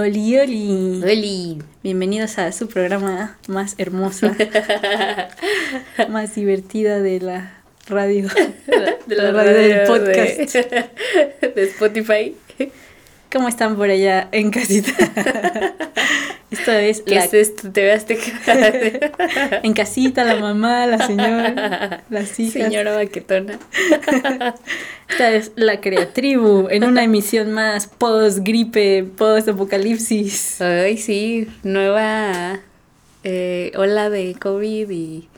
Oli, oli. Oli. Bienvenidos a su programa más hermosa, más divertida de la radio. De la, radio, del podcast. De, de Spotify. ¿Cómo están por allá en casita? Esta vez ¿Qué es esto? ¿Te veas En casita, la mamá, la señora, las hijas. Señora baquetona. Esta es la Creatribu, en una emisión más post-gripe, post-apocalipsis. Ay, sí, nueva eh, ola de COVID y,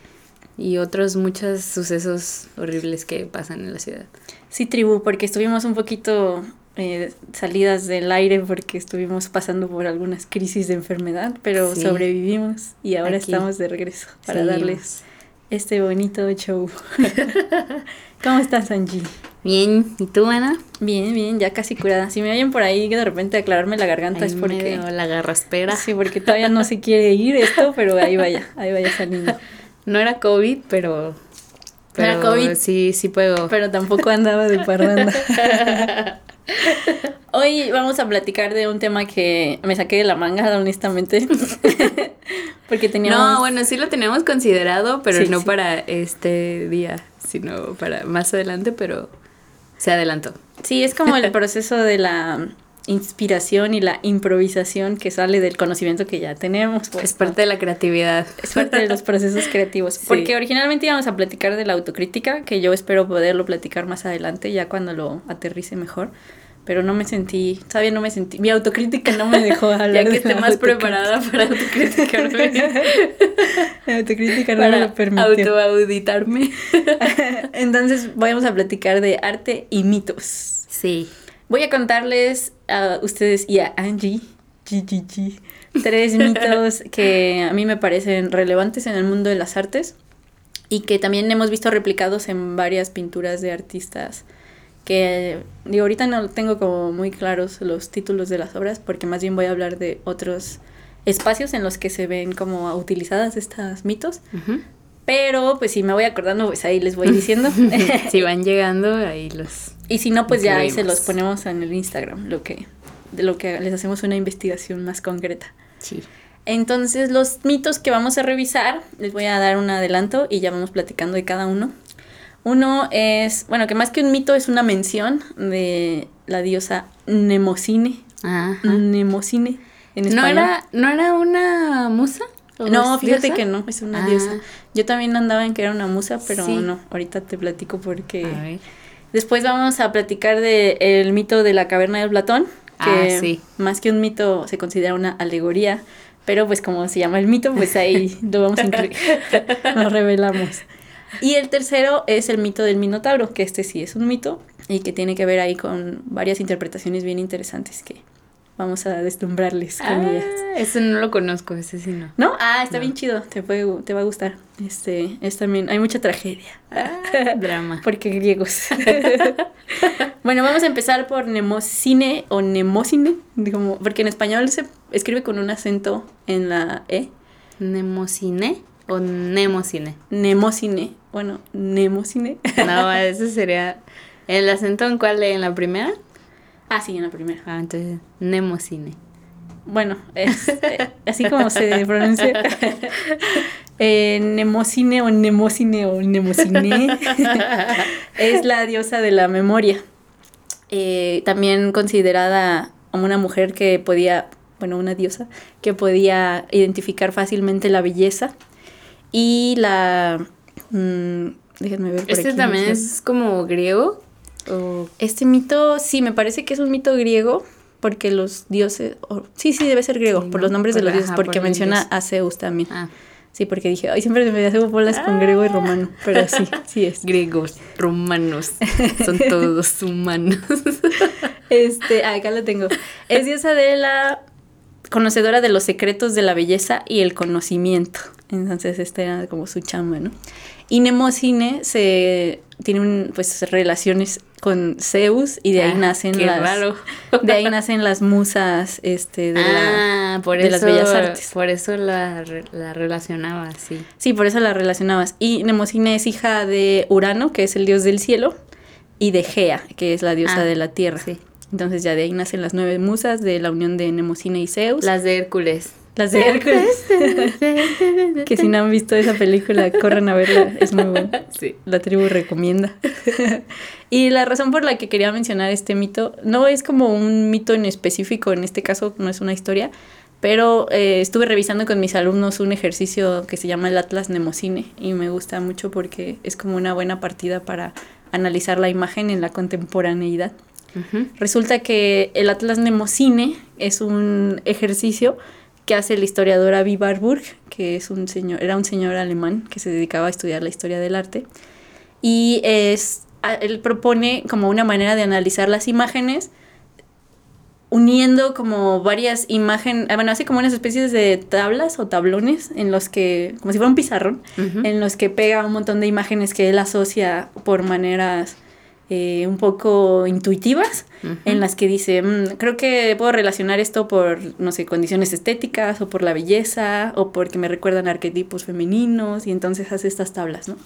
y otros muchos sucesos horribles que pasan en la ciudad. Sí, tribu, porque estuvimos un poquito eh, salidas del aire porque estuvimos pasando por algunas crisis de enfermedad, pero sobrevivimos y ahora estamos de regreso para darles este bonito show. ¿Cómo estás, Angie? Bien, ¿y tú, Ana? Bien, bien, ya casi curada. Si me oyen por ahí que de repente aclararme la garganta es porque... la garraspera. Sí, porque todavía no se quiere ir esto, pero ahí vaya, ahí vaya saliendo. No era COVID, pero... pero era COVID. Sí, sí puedo. Pero tampoco andaba de parranda. Hoy vamos a platicar de un tema que me saqué de la manga, honestamente. Porque teníamos... No, bueno, sí lo teníamos considerado, pero no para este día, sino para más adelante, pero se adelantó. Sí, es como el proceso de la inspiración y la improvisación que sale del conocimiento que ya tenemos. Pues, es parte de la creatividad. Es parte de los procesos creativos. Porque originalmente íbamos a platicar de la autocrítica, que yo espero poderlo platicar más adelante, ya cuando lo aterrice mejor. Pero no me sentí, todavía no me sentí, mi autocrítica no me dejó hablar. ya que esté más preparada para autocriticarme. la autocrítica no me lo permitió. Autoauditarme. Entonces, vamos a platicar de arte y mitos. Sí. Voy a contarles a ustedes y a Angie, tres mitos que a mí me parecen relevantes en el mundo de las artes y que también hemos visto replicados en varias pinturas de artistas que digo ahorita no tengo como muy claros los títulos de las obras porque más bien voy a hablar de otros espacios en los que se ven como utilizadas estas mitos. Pero pues si me voy acordando pues ahí les voy diciendo. Si van llegando ahí los y si no, pues ya ahí se los ponemos en el Instagram, lo que, de lo que les hacemos una investigación más concreta. Sí. Entonces, los mitos que vamos a revisar, les voy a dar un adelanto y ya vamos platicando de cada uno. Uno es, bueno, que más que un mito es una mención de la diosa Nemocine. Ajá. Nemocine en español. ¿No era, ¿no era una musa? No, fíjate que no, es una diosa. Ah. Yo también andaba en que era una musa, pero no, ahorita te platico porque... A ver. Después vamos a platicar del el mito de la caverna de Platón, que ah, más que un mito se considera una alegoría, pero pues como se llama el mito, pues ahí lo vamos a incluir, lo revelamos. Y el tercero es el mito del Minotauro, que este sí es un mito y que tiene que ver ahí con varias interpretaciones bien interesantes que vamos a deslumbrarles con ah, ellas. Ese no lo conozco, ese sí no. ¿No? Ah, está bien chido, te, puede, te va a gustar. Este, es también, hay mucha tragedia. Ah, drama. Porque griegos. bueno, vamos a empezar por Nemocine o Nemocine, como, porque en español se escribe con un acento en la E. ¿Nemocine o Nemocine? Nemocine, bueno, Nemocine. no, ese sería, ¿el acento en cuál? ¿En la primera? Ah, sí, en la primera. Ah, entonces, Nemocine. Bueno, es eh, así como se pronuncia. eh, Nemocine o Nemocine o Nemocine es la diosa de la memoria. Eh, también considerada como una mujer que podía, bueno, una diosa, que podía identificar fácilmente la belleza y la... Mm, déjenme ver. Por este también es como griego. Este mito, sí, me parece que es un mito griego, porque los dioses, sí, sí, debe ser griego, por los nombres de los dioses, porque menciona a Zeus también. Ah. Sí, porque dije, ay, siempre me hace bolas con griego y ah. romano, pero sí, sí es. Griegos, romanos, son todos humanos. este, acá lo tengo. Es diosa de la conocedora de los secretos de la belleza y el conocimiento. Entonces, esta era como su chamba, ¿no? Y Nemocine se tiene pues relaciones con Zeus y de ahí ah, nacen las de ahí nacen las musas este de, ah, por de las bellas artes. Por eso la, la relacionaba, sí. Sí, por eso la relacionabas. Y Nemocine es hija de Urano, que es el dios del cielo, y de Gea, que es la diosa ah, de la tierra. Sí. Entonces ya de ahí nacen las nueve musas de la unión de Nemocine y Zeus. Las de Hércules. Las de Hércules. que si no han visto esa película, corran a verla, es muy buena. Sí. La tribu recomienda. y la razón por la que quería mencionar este mito, no es como un mito en específico, en este caso no es una historia, pero eh, estuve revisando con mis alumnos un ejercicio que se llama el Atlas Nemocine y me gusta mucho porque es como una buena partida para analizar la imagen en la contemporaneidad. Resulta que el Atlas Nemocine es un ejercicio que hace el historiador Avi Barburg, que es un señor, era un señor alemán que se dedicaba a estudiar la historia del arte. Y es, él propone como una manera de analizar las imágenes uniendo como varias imágenes, ah, bueno, así como unas especies de tablas o tablones en los que, como si fuera un pizarrón, en los que pega un montón de imágenes que él asocia por maneras eh, un poco intuitivas, en las que dice, mm, creo que puedo relacionar esto por, no sé, condiciones estéticas o por la belleza o porque me recuerdan arquetipos femeninos y entonces hace estas tablas, ¿no?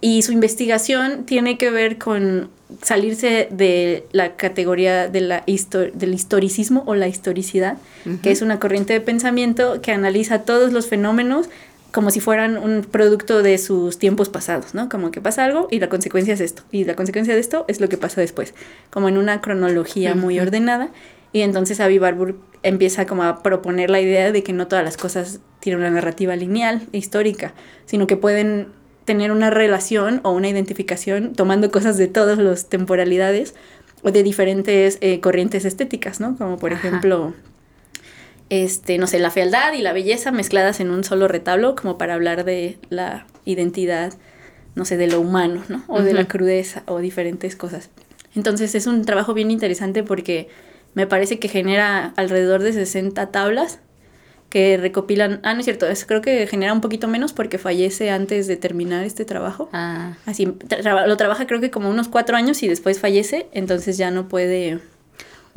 Y su investigación tiene que ver con salirse de la categoría de la del historicismo o la historicidad, que es una corriente de pensamiento que analiza todos los fenómenos como si fueran un producto de sus tiempos pasados, ¿no? Como que pasa algo y la consecuencia es esto, y la consecuencia de esto es lo que pasa después, como en una cronología muy ordenada. Y entonces Avi Barbour empieza como a proponer la idea de que no todas las cosas tienen una narrativa lineal e histórica, sino que pueden tener una relación o una identificación tomando cosas de todas las temporalidades o de diferentes eh, corrientes estéticas, ¿no? Como por ejemplo este, no sé, la fealdad y la belleza mezcladas en un solo retablo como para hablar de la identidad, no sé, de lo humano, ¿no? O de la crudeza o diferentes cosas. Entonces es un trabajo bien interesante porque me parece que genera alrededor de 60 tablas que recopilan, ah, no es cierto, es, creo que genera un poquito menos porque fallece antes de terminar este trabajo. Ah. Así, lo trabaja creo que como unos cuatro años y después fallece, entonces ya no puede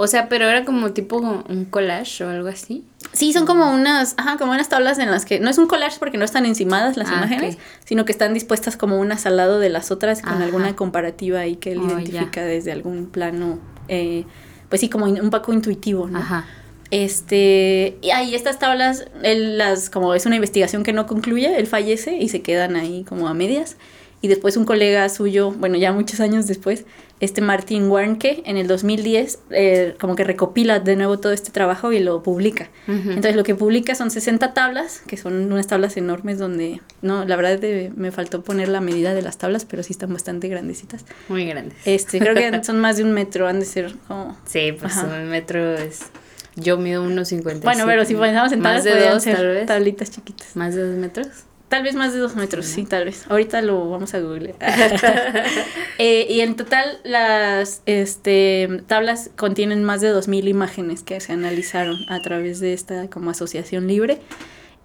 o sea, pero era como tipo un collage o algo así. Sí, son como unas, ajá, como unas tablas en las que no es un collage porque no están encimadas las ah, imágenes, sino que están dispuestas como unas al lado de las otras con alguna comparativa ahí que él oh, identifica desde algún plano, eh, pues sí, como un poco intuitivo, ¿no? Ajá. Este, y ahí estas tablas, él las, como es una investigación que no concluye, él fallece y se quedan ahí como a medias. Y después un colega suyo, bueno, ya muchos años después, este Martin Warnke en el 2010 eh, como que recopila de nuevo todo este trabajo y lo publica. Entonces lo que publica son 60 tablas, que son unas tablas enormes donde, no, la verdad me faltó poner la medida de las tablas, pero sí están bastante grandecitas. Muy grandes. Este, creo que son más de un metro, han de ser como... Sí, pues un metro es... Yo mido unos 50. Bueno, pero si pensamos en tablas, más de dos, tal vez. tablitas chiquitas. ¿Más de dos metros? Tal vez más de dos metros, sí, tal vez. Ahorita lo vamos a googlear. Eh, y en total las este, tablas contienen más de dos mil imágenes que se analizaron a través de esta como asociación libre.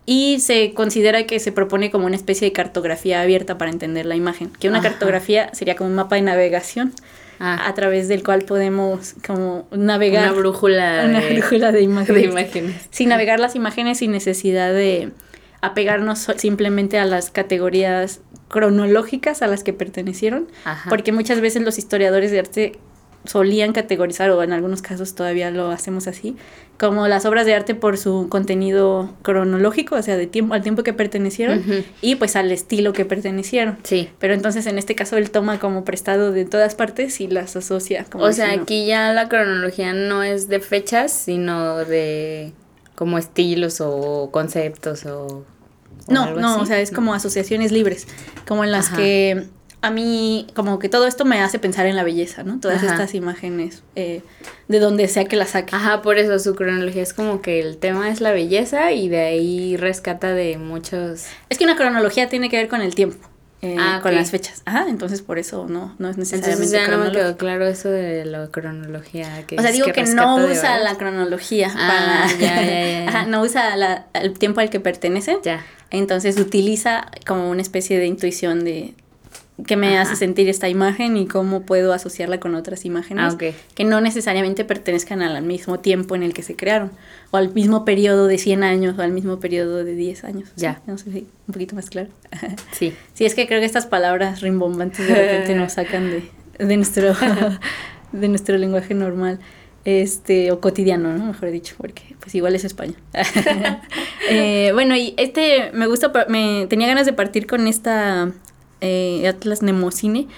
Y se considera que se propone como una especie de cartografía abierta para entender la imagen. Que una cartografía sería como un mapa de navegación. Ah. a través del cual podemos como navegar. Una brújula. Una brújula de imágenes. De imágenes. Sin navegar las imágenes sin necesidad de apegarnos simplemente a las categorías cronológicas a las que pertenecieron, porque muchas veces los historiadores de arte solían categorizar, o en algunos casos todavía lo hacemos así, como las obras de arte por su contenido cronológico, o sea, de tiempo, al tiempo que pertenecieron, y pues al estilo que pertenecieron. Sí. Pero entonces en este caso él toma como prestado de todas partes y las asocia. Como o sea, aquí ya la cronología no es de fechas, sino de como estilos o conceptos o... no, no, o sea, es como asociaciones libres, como en las que a mí como que todo esto me hace pensar en la belleza, ¿no? Todas estas imágenes, eh, de donde sea que las saque. Ajá, por eso su cronología es como que el tema es la belleza y de ahí rescata de muchos... Es que una cronología tiene que ver con el tiempo. Eh, ah, con las fechas. Ajá, entonces por eso no, no es necesariamente Entonces ya no me quedó claro eso de la cronología. Que o sea, digo que, no usa la cronología ah, para... Ya, ya, ya. Ajá, no usa la, el tiempo al que pertenece. Ya. Entonces utiliza como una especie de intuición de, qué me hace sentir esta imagen y cómo puedo asociarla con otras imágenes ah, que no necesariamente pertenezcan al mismo tiempo en el que se crearon, o al mismo periodo de 100 años, o al mismo periodo de 10 años. Ya. No sé si un poquito más claro. Sí. sí, es que creo que estas palabras rimbombantes de repente nos sacan de, de, nuestro, de nuestro lenguaje normal. Este, o cotidiano, ¿no? Mejor dicho, porque pues igual es español. eh, bueno, y este me gusta, me tenía ganas de partir con esta eh, Atlas Nemocine,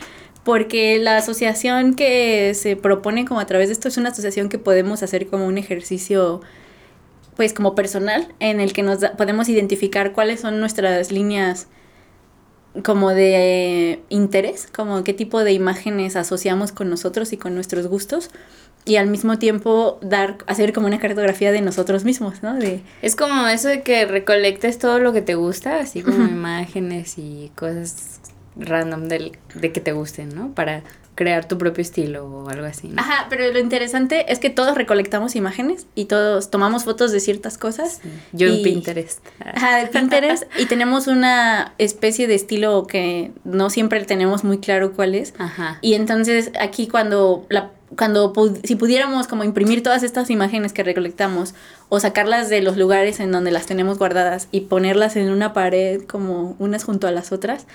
porque la asociación que se propone como a través de esto es una asociación que podemos hacer como un ejercicio pues como personal en el que nos podemos identificar cuáles son nuestras líneas como de interés, como qué tipo de imágenes asociamos con nosotros y con nuestros gustos y al mismo tiempo dar hacer como una cartografía de nosotros mismos, ¿no? De es como eso de que recolectes todo lo que te gusta, así como imágenes y cosas random del, de que te gusten, ¿no? Para crear tu propio estilo o algo así. ¿no? Ajá, pero lo interesante es que todos recolectamos imágenes y todos tomamos fotos de ciertas cosas. Yo en Pinterest. Ajá, de Pinterest y tenemos una especie de estilo que no siempre tenemos muy claro cuál es. Ajá. Y entonces aquí cuando la cuando si pudiéramos como imprimir todas estas imágenes que recolectamos o sacarlas de los lugares en donde las tenemos guardadas y ponerlas en una pared como unas junto a las otras,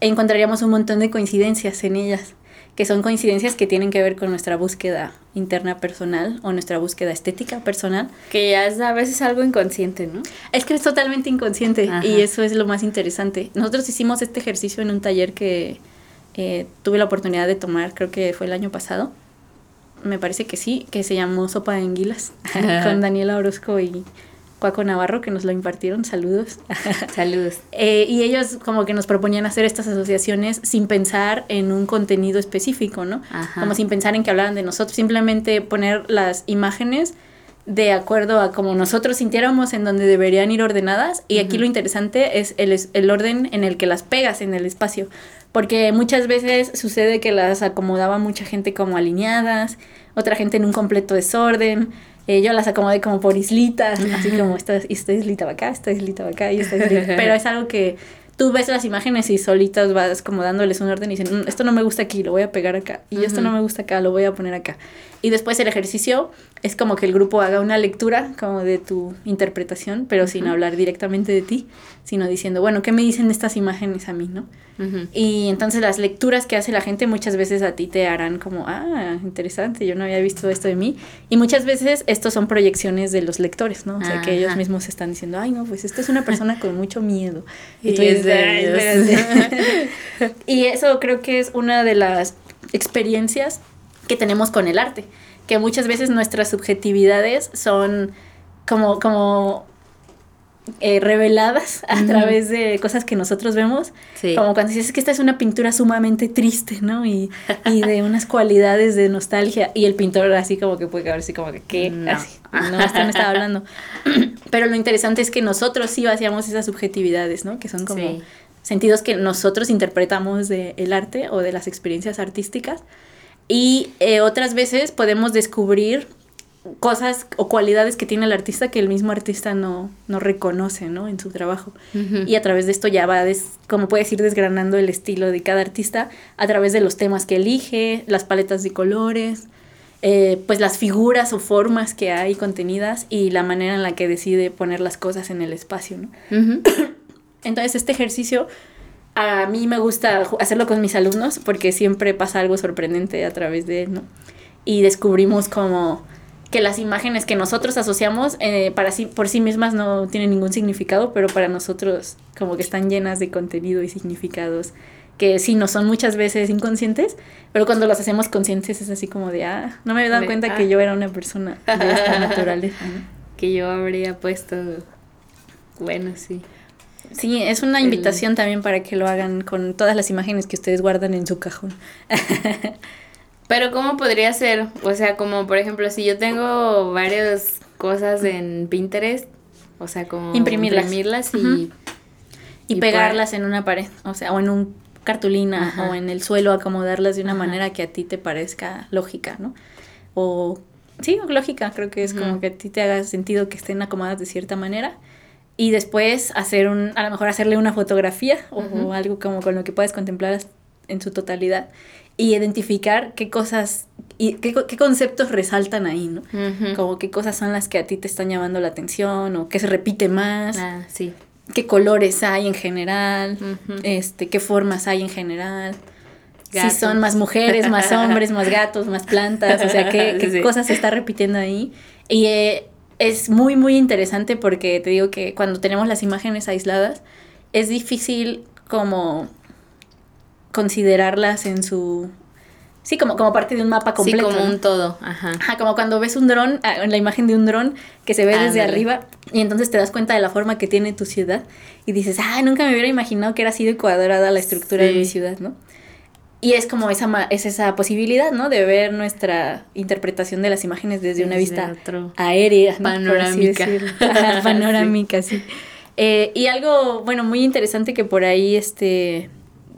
encontraríamos un montón de coincidencias en ellas, que son coincidencias que tienen que ver con nuestra búsqueda interna personal o nuestra búsqueda estética personal. Que ya es a veces algo inconsciente, ¿no? Es que es totalmente inconsciente y eso es lo más interesante. Nosotros hicimos este ejercicio en un taller que eh, tuve la oportunidad de tomar, creo que fue el año pasado me parece que sí, que se llamó Sopa de Anguilas, con Daniela Orozco y Cuaco Navarro, que nos lo impartieron. Saludos. Saludos. Eh, y ellos como que nos proponían hacer estas asociaciones sin pensar en un contenido específico, ¿no? Como sin pensar en que hablaran de nosotros, simplemente poner las imágenes de acuerdo a como nosotros sintiéramos en donde deberían ir ordenadas. Y aquí lo interesante es el, el orden en el que las pegas en el espacio porque muchas veces sucede que las acomodaba mucha gente como alineadas, otra gente en un completo desorden. Eh, yo las acomodé como por islitas, así como esta, esta islita va acá, esta islita va acá y esta islita. Pero es algo que tú ves las imágenes y solitas vas como dándoles un orden y dicen, mm, esto no me gusta aquí, lo voy a pegar acá. Y esto no me gusta acá, lo voy a poner acá. Y después el ejercicio es como que el grupo haga una lectura como de tu interpretación, pero sin hablar directamente de ti, sino diciendo, bueno, ¿qué me dicen estas imágenes a mí, no? Y entonces las lecturas que hace la gente muchas veces a ti te harán como, ah, interesante, yo no había visto esto de mí. Y muchas veces estos son proyecciones de los lectores, ¿no? O sea, que ellos mismos están diciendo, ay, no, pues esto es una persona con mucho miedo. Y, tú dices, y eso creo que es una de las experiencias que tenemos con el arte, que muchas veces nuestras subjetividades son como, como eh, reveladas a través de cosas que nosotros vemos, como cuando dices que esta es una pintura sumamente triste, ¿no? Y, y, de unas cualidades de nostalgia, y el pintor así como que puede quedar así como que, ¿qué? No, no esto no estaba hablando. Pero lo interesante es que nosotros sí vaciamos esas subjetividades, ¿no? Que son como sentidos que nosotros interpretamos del arte o de las experiencias artísticas y eh, otras veces podemos descubrir cosas o cualidades que tiene el artista que el mismo artista no, no reconoce, ¿no? En su trabajo. Y a través de esto ya va, como puedes ir desgranando el estilo de cada artista a través de los temas que elige, las paletas de colores, eh, pues las figuras o formas que hay contenidas y la manera en la que decide poner las cosas en el espacio, ¿no? Entonces este ejercicio a mí me gusta hacerlo con mis alumnos porque siempre pasa algo sorprendente a través de él, ¿no? Y descubrimos como que las imágenes que nosotros asociamos eh, para sí, por sí mismas no tienen ningún significado, pero para nosotros como que están llenas de contenido y significados que sí no son muchas veces inconscientes, pero cuando las hacemos conscientes es así como de, ah, no me había dado cuenta que ah. yo era una persona de esta naturaleza. Que yo habría puesto, bueno, sí. Sí, es una invitación también para que lo hagan con todas las imágenes que ustedes guardan en su cajón. Pero ¿cómo podría ser? O sea, como por ejemplo, si yo tengo varias cosas en Pinterest, o sea, como imprimirlas, imprimirlas y, y, pegarlas en una pared, o sea, o en un cartulina o en el suelo, acomodarlas de una manera que a ti te parezca lógica, ¿no? O sí, lógica, creo que es como que a ti te haga sentido que estén acomodadas de cierta manera. Y después hacer un, a lo mejor hacerle una fotografía o algo como con lo que puedes contemplar en su totalidad y identificar qué cosas y qué, qué conceptos resaltan ahí, ¿no? Como qué cosas son las que a ti te están llamando la atención o qué se repite más. Ah, sí. Qué colores hay en general, este, qué formas hay en general. Si son más mujeres, más hombres, más gatos, más plantas, o sea, qué, qué cosas se está repitiendo ahí. Y eh, es muy, muy interesante porque te digo que cuando tenemos las imágenes aisladas, es difícil como considerarlas en su... Sí, como, como parte de un mapa completo. Sí, como un todo, ajá. como cuando ves un dron, ah, la imagen de un dron que se ve desde arriba y entonces te das cuenta de la forma que tiene tu ciudad y dices, ah, nunca me hubiera imaginado que era así de cuadrada la estructura de mi ciudad, ¿no? Y es como esa, es esa posibilidad, ¿no? De ver nuestra interpretación de las imágenes desde, una vista aérea. Panorámica. panorámica, sí. Eh, y algo, bueno, muy interesante que por ahí este,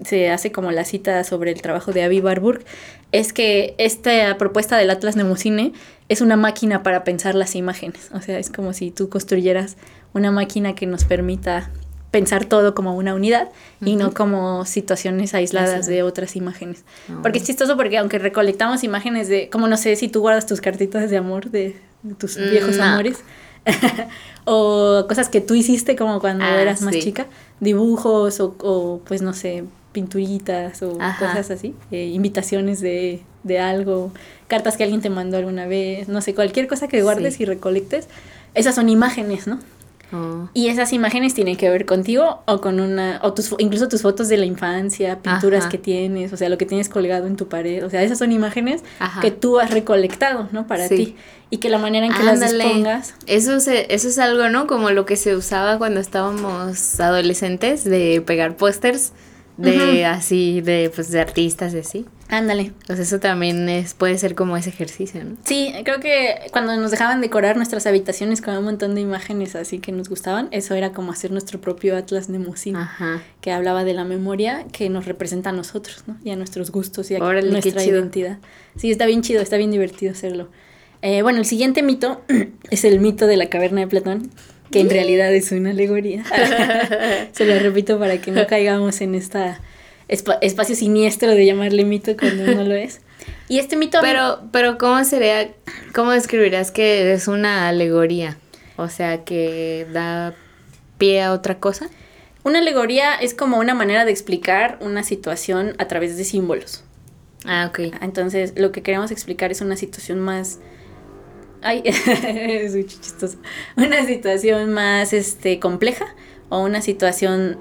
se hace como la cita sobre el trabajo de Avi Barburg, es que esta propuesta del Atlas Nemucine es una máquina para pensar las imágenes. O sea, es como si tú construyeras una máquina que nos permita pensar todo como una unidad y no como situaciones aisladas de otras imágenes. Porque es chistoso porque aunque recolectamos imágenes de, como no sé si tú guardas tus cartitas de amor de, tus mm, viejos amores, o cosas que tú hiciste como cuando ah, eras más chica, dibujos o, pues no sé, pinturitas o cosas así, eh, invitaciones de, de, algo, cartas que alguien te mandó alguna vez, no sé, cualquier cosa que guardes y recolectes, esas son imágenes, ¿no? Oh. Y esas imágenes tienen que ver contigo o con una, o tus, incluso tus fotos de la infancia, pinturas que tienes, o sea, lo que tienes colgado en tu pared, o sea, esas son imágenes que tú has recolectado, ¿no? Para ti. Y que la manera en que las dispongas. Eso, eso es algo, ¿no? Como lo que se usaba cuando estábamos adolescentes, de pegar pósters de así, de pues de artistas y así. Ándale. Pues eso también es, puede ser como ese ejercicio, ¿no? Sí, creo que cuando nos dejaban decorar nuestras habitaciones con un montón de imágenes así que nos gustaban, eso era como hacer nuestro propio Atlas de Ajá. que hablaba de la memoria que nos representa a nosotros, ¿no? Y a nuestros gustos y a nuestra identidad. Sí, está bien chido, está bien divertido hacerlo. Eh, bueno, el siguiente mito es el mito de la caverna de Platón, que en realidad es una alegoría. Se lo repito para que no caigamos en este espacio siniestro de llamarle mito cuando no lo es. Y este mito... Pero, pero ¿cómo sería, cómo describirías que es una alegoría? O sea, que da pie a otra cosa. Una alegoría es como una manera de explicar una situación a través de símbolos. Ah, ok. Entonces, lo que queremos explicar es una situación más ay, es muy chistoso, una situación más este, compleja o una situación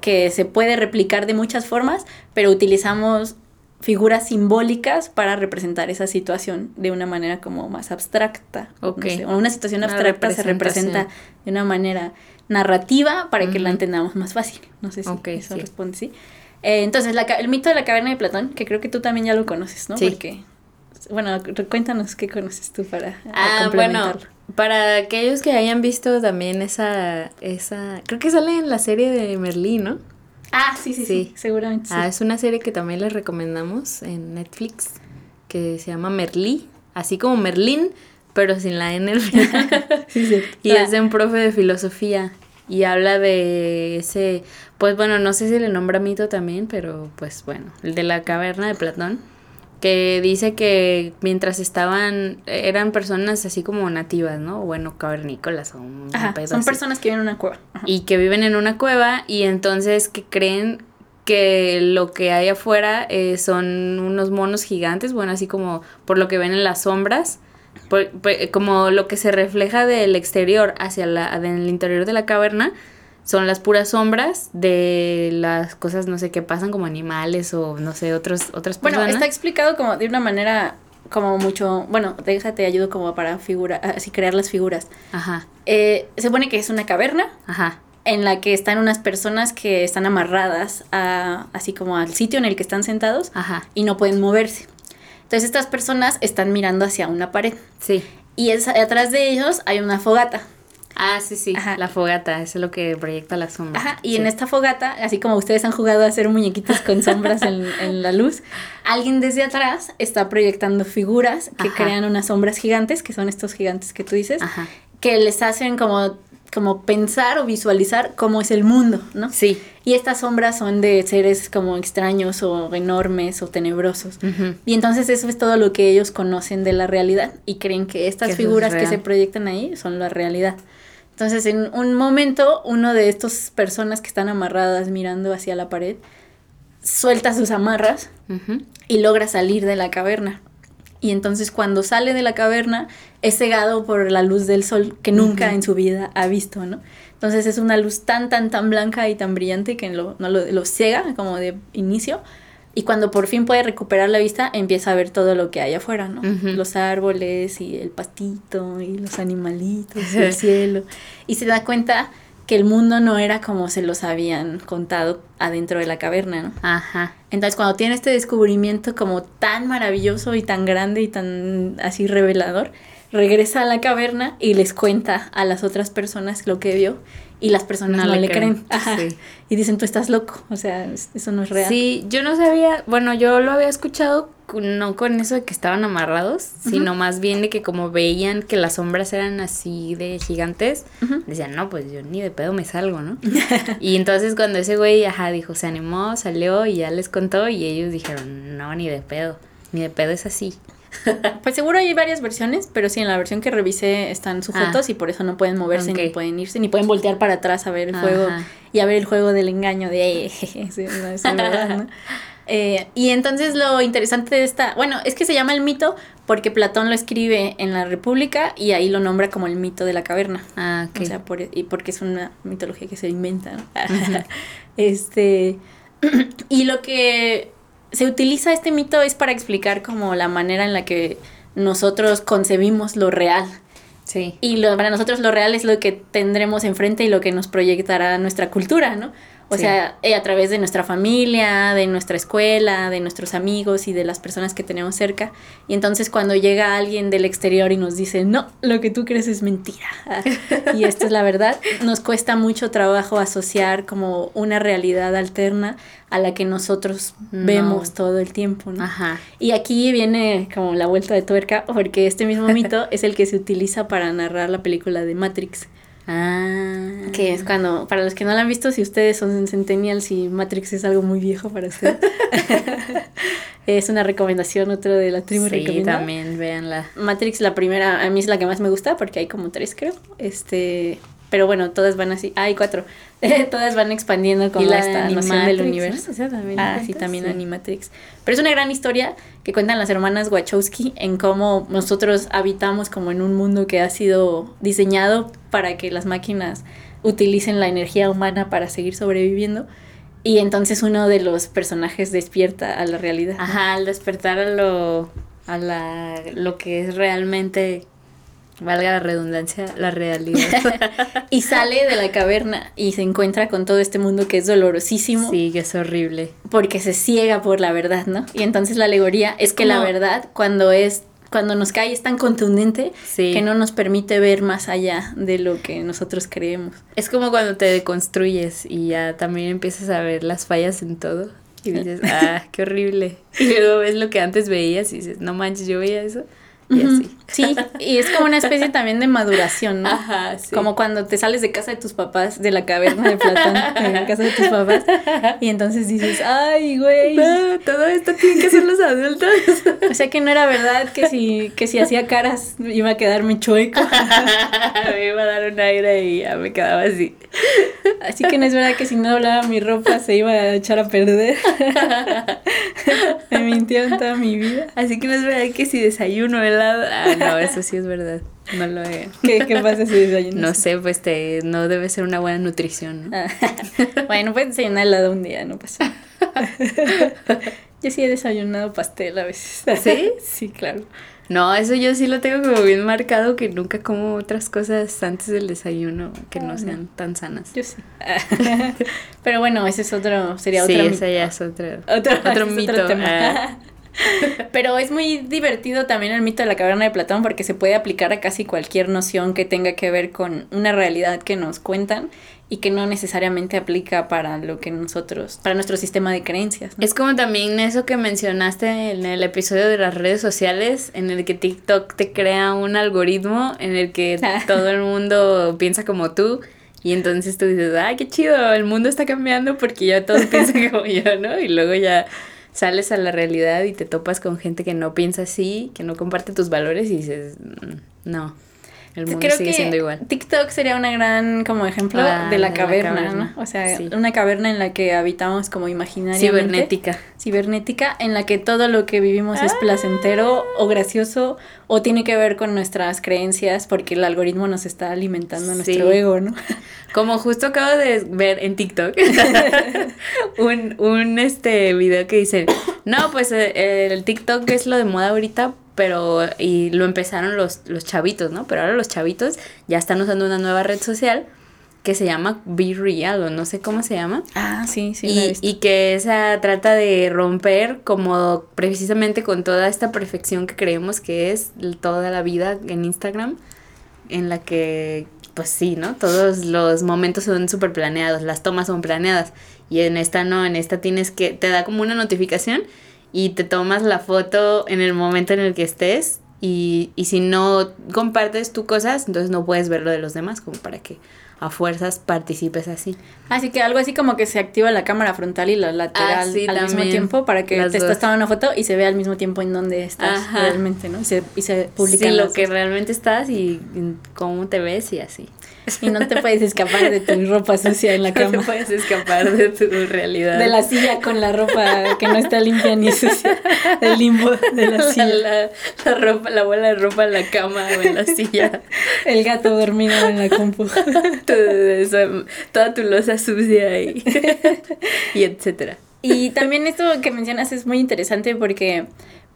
que se puede replicar de muchas formas, pero utilizamos figuras simbólicas para representar esa situación de una manera como más abstracta. Okay. o una situación abstracta se representa de una manera narrativa para que la entendamos más fácil. No sé si eso responde, ¿sí? Eh, entonces, el mito de la caverna de Platón, que creo que tú también ya lo conoces, ¿no? Sí. Porque bueno, cuéntanos qué conoces tú para ah, bueno, para aquellos que hayan visto también esa, esa, creo que sale en la serie de Merlí, ¿no? Ah, sí, sí, sí, seguramente. Ah, es una serie que también les recomendamos en Netflix, que se llama Merlí, así como Merlín, pero sin la N. sí, sí. Y es de un profe de filosofía y habla de ese, pues bueno, no sé si le nombra mito también, pero pues bueno, el de la caverna de Platón que dice que mientras estaban, eran personas así como nativas, ¿no? Bueno, cavernícolas o un son personas que viven en una cueva. Y que viven en una cueva y entonces que creen que lo que hay afuera eh, son unos monos gigantes, bueno, así como por lo que ven en las sombras, como lo que se refleja del exterior hacia la, el interior de la caverna, son las puras sombras de las cosas, no sé, que pasan como animales o no sé, otros, otras personas. Bueno, está explicado como de una manera como mucho, bueno, déjate ayudo como para figura, así crear las figuras. Ajá. Eh, se supone que es una caverna. Ajá. En la que están unas personas que están amarradas a, así como al sitio en el que están sentados. Ajá. Y no pueden moverse. Entonces estas personas están mirando hacia una pared. Sí. Y es, atrás de ellos hay una fogata. Ah, sí, sí, la fogata, eso es lo que proyecta la sombra. Ajá, y en esta fogata, así como ustedes han jugado a hacer muñequitos con sombras en, la luz, alguien desde atrás está proyectando figuras que crean unas sombras gigantes, que son estos gigantes que tú dices, que les hacen como como pensar o visualizar cómo es el mundo, ¿no? Sí. Y estas sombras son de seres como extraños o enormes o tenebrosos. Y entonces eso es todo lo que ellos conocen de la realidad y creen que estas figuras que se proyectan ahí son la realidad. Entonces en un momento uno de estas personas que están amarradas mirando hacia la pared suelta sus amarras y logra salir de la caverna. Y entonces cuando sale de la caverna es cegado por la luz del sol que nunca en su vida ha visto, ¿no? Entonces es una luz tan, tan, tan blanca y tan brillante que lo, no lo, ciega como de inicio. Y cuando por fin puede recuperar la vista, empieza a ver todo lo que hay afuera, ¿no? Los árboles y el pastito y los animalitos y el cielo. Y se da cuenta que el mundo no era como se los habían contado adentro de la caverna, ¿no? Ajá. Entonces cuando tiene este descubrimiento como tan maravilloso y tan grande y tan así revelador, regresa a la caverna y les cuenta a las otras personas lo que vio y las personas no, le creen. Ajá. Y dicen, tú estás loco, o sea, eso no es real. Sí, yo no sabía, bueno, yo lo había escuchado no con eso de que estaban amarrados, sino más bien de que como veían que las sombras eran así de gigantes, decían, no, pues yo ni de pedo me salgo, ¿no? y entonces cuando ese güey, ajá, dijo, se animó, salió y ya les contó y ellos dijeron, no, ni de pedo, ni de pedo es así. pues seguro hay varias versiones, pero sí, en la versión que revisé están sujetos ah. y por eso no pueden moverse, ni pueden irse, ni pueden voltear para atrás a ver el juego y a ver el juego del engaño de, eh, y entonces lo interesante de esta, bueno, es que se llama el mito porque Platón lo escribe en la República y ahí lo nombra como el mito de la caverna. Ah, O sea, por, y porque es una mitología que se inventa. este, y lo que se utiliza este mito es para explicar como la manera en la que nosotros concebimos lo real. Sí. Y lo, para nosotros lo real es lo que tendremos enfrente y lo que nos proyectará nuestra cultura, ¿no? O sea, eh, a través de nuestra familia, de nuestra escuela, de nuestros amigos y de las personas que tenemos cerca. Y entonces cuando llega alguien del exterior y nos dice, no, lo que tú crees es mentira. y esto es la verdad, nos cuesta mucho trabajo asociar como una realidad alterna a la que nosotros vemos todo el tiempo. ¿no? Ajá. Y aquí viene como la vuelta de tuerca, porque este mismo mito es el que se utiliza para narrar la película de Matrix. Ah. Que es cuando, para los que no la han visto, si ustedes son centennials y Matrix es algo muy viejo para ustedes. es una recomendación, otro de la tribu sí, también, véanla. Matrix, la primera, a mí es la que más me gusta porque hay como tres, creo. Este, pero bueno, todas van así. Ah, hay cuatro. todas van expandiendo con la esta noción del universo. ah, sí, también Animatrix. Pero es una gran historia que cuentan las hermanas Wachowski en cómo nosotros habitamos como en un mundo que ha sido diseñado para que las máquinas utilicen la energía humana para seguir sobreviviendo. Y entonces uno de los personajes despierta a la realidad. Ajá, al despertar a lo, a la, lo que es realmente valga la redundancia, la realidad. y sale de la caverna y se encuentra con todo este mundo que es dolorosísimo. Sí, que es horrible. Porque se ciega por la verdad, ¿no? Y entonces la alegoría es que la verdad cuando es cuando nos cae es tan contundente que no nos permite ver más allá de lo que nosotros creemos. Es como cuando te deconstruyes y ya también empiezas a ver las fallas en todo y dices, ah, qué horrible. Y luego ves lo que antes veías y dices, no manches, yo veía eso. Y así. Sí, y es como una especie también de maduración, ¿no? Ajá, sí. Como cuando te sales de casa de tus papás, de la caverna de Platón, de casa de tus papás, y entonces dices, ay, güey. todo esto tiene que ser los adultos. O sea que no era verdad que si, que si hacía caras iba a quedarme chueco. me iba a dar un aire y ya me quedaba así. Así que no es verdad que si no hablaba mi ropa se iba a echar a perder. me mintieron toda mi vida. Así que no es verdad que si desayuno helado. Ah, no, eso sí es verdad. No lo he. ¿Qué, qué pasa si desayuno? No sé, pues te, no debe ser una buena nutrición. ¿no? Ah, bueno, puedes desayunar helado un día, no pasa. Yo sí he desayunado pastel a veces. ¿Sí? Sí, claro. No, eso yo sí lo tengo como bien marcado, que nunca como otras cosas antes del desayuno que no ah, sean tan sanas. Yo sí. Pero bueno, ese es otro, sería otro Sí, ese ya es otro, otro, otro mito. tema. Ah. Pero es muy divertido también el mito de la caverna de Platón porque se puede aplicar a casi cualquier noción que tenga que ver con una realidad que nos cuentan y que no necesariamente aplica para lo que nosotros, para nuestro sistema de creencias. Es como también eso que mencionaste en el episodio de las redes sociales, en el que TikTok te crea un algoritmo en el que todo el mundo piensa como tú. Y entonces tú dices, ay, qué chido, el mundo está cambiando porque ya todos piensan como yo, ¿no? Y luego ya sales a la realidad y te topas con gente que no piensa así, que no comparte tus valores y dices, mm, no, el mundo sigue siendo igual. TikTok sería una gran como ejemplo ah, de la caverna, ¿no? O sea, una caverna en la que habitamos como imaginariamente. Cibernética. Cibernética, en la que todo lo que vivimos es placentero o gracioso o tiene que ver con nuestras creencias porque el algoritmo nos está alimentando nuestro ego, ¿no? Como justo acabo de ver en TikTok un, un este video que dice, no, pues eh, el TikTok es lo de moda ahorita pero y lo empezaron los, los chavitos, ¿no? Pero ahora los chavitos ya están usando una nueva red social que se llama Be Real o no sé cómo se llama. Ah, sí, sí. Y, y que esa trata de romper como precisamente con toda esta perfección que creemos que es toda la vida en Instagram, en la que, pues sí, ¿no? Todos los momentos son súper planeados, las tomas son planeadas. Y en esta no, en esta tienes que, te da como una notificación y te tomas la foto en el momento en el que estés y, y si no compartes tus cosas, entonces no puedes ver lo de los demás, como para que a fuerzas participes así. Así que algo así como que se activa la cámara frontal y la lateral ah, al mismo tiempo para que te estás tomando una foto y se vea al mismo tiempo en donde estás realmente, ¿no? Y se, y se publica. Sí, lo que realmente estás y cómo te ves y así. Y no te puedes escapar de tu ropa sucia en la cama. No te puedes escapar de tu realidad. De la silla con la ropa que no está limpia ni sucia. El limbo de la silla. La, la, ropa, la bola de ropa en la cama o en la silla. El gato dormido en la compu. Todo eso, toda tu losa sucia y, y etcétera. Y también esto que mencionas es muy interesante porque